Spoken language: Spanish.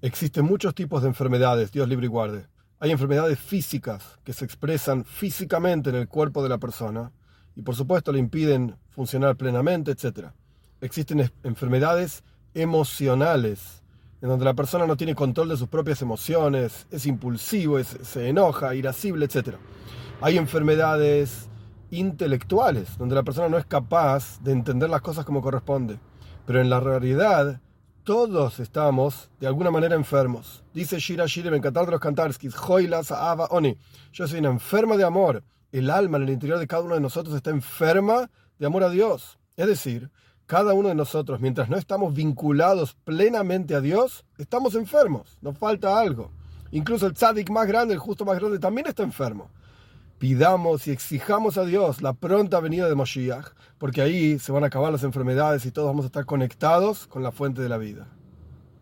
Existen muchos tipos de enfermedades, Dios libre y guarde. Hay enfermedades físicas que se expresan físicamente en el cuerpo de la persona y por supuesto le impiden funcionar plenamente, etc. Existen enfermedades emocionales, en donde la persona no tiene control de sus propias emociones, es impulsivo, se enoja, irascible, etc. Hay enfermedades intelectuales, donde la persona no es capaz de entender las cosas como corresponde. Pero en la realidad, todos estamos de alguna manera enfermos. Dice Shira Shire, encantar de los Kantarskis, Joilas Oni. Yo soy una enferma de amor. El alma en el interior de cada uno de nosotros está enferma de amor a Dios. Es decir, cada uno de nosotros, mientras no estamos vinculados plenamente a Dios, estamos enfermos. Nos falta algo. Incluso el tzadik más grande, el justo más grande, también está enfermo pidamos y exijamos a Dios la pronta venida de Moshiach, porque ahí se van a acabar las enfermedades y todos vamos a estar conectados con la fuente de la vida.